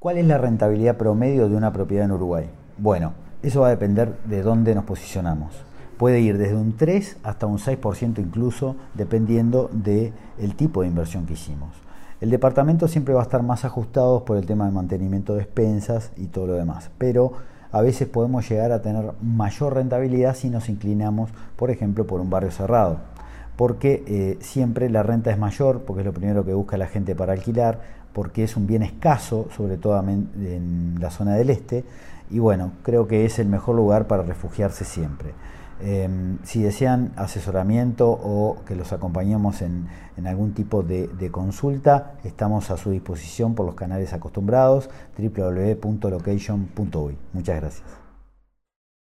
¿Cuál es la rentabilidad promedio de una propiedad en Uruguay? Bueno, eso va a depender de dónde nos posicionamos. Puede ir desde un 3 hasta un 6% incluso, dependiendo del tipo de inversión que hicimos. El departamento siempre va a estar más ajustado por el tema de mantenimiento de expensas y todo lo demás, pero a veces podemos llegar a tener mayor rentabilidad si nos inclinamos, por ejemplo, por un barrio cerrado porque eh, siempre la renta es mayor, porque es lo primero que busca la gente para alquilar, porque es un bien escaso, sobre todo en la zona del este, y bueno, creo que es el mejor lugar para refugiarse siempre. Em, si desean asesoramiento o que los acompañemos en, algún tipo de, de, consulta, estamos a su disposición por los canales acostumbrados www.location.uy. Muchas gracias.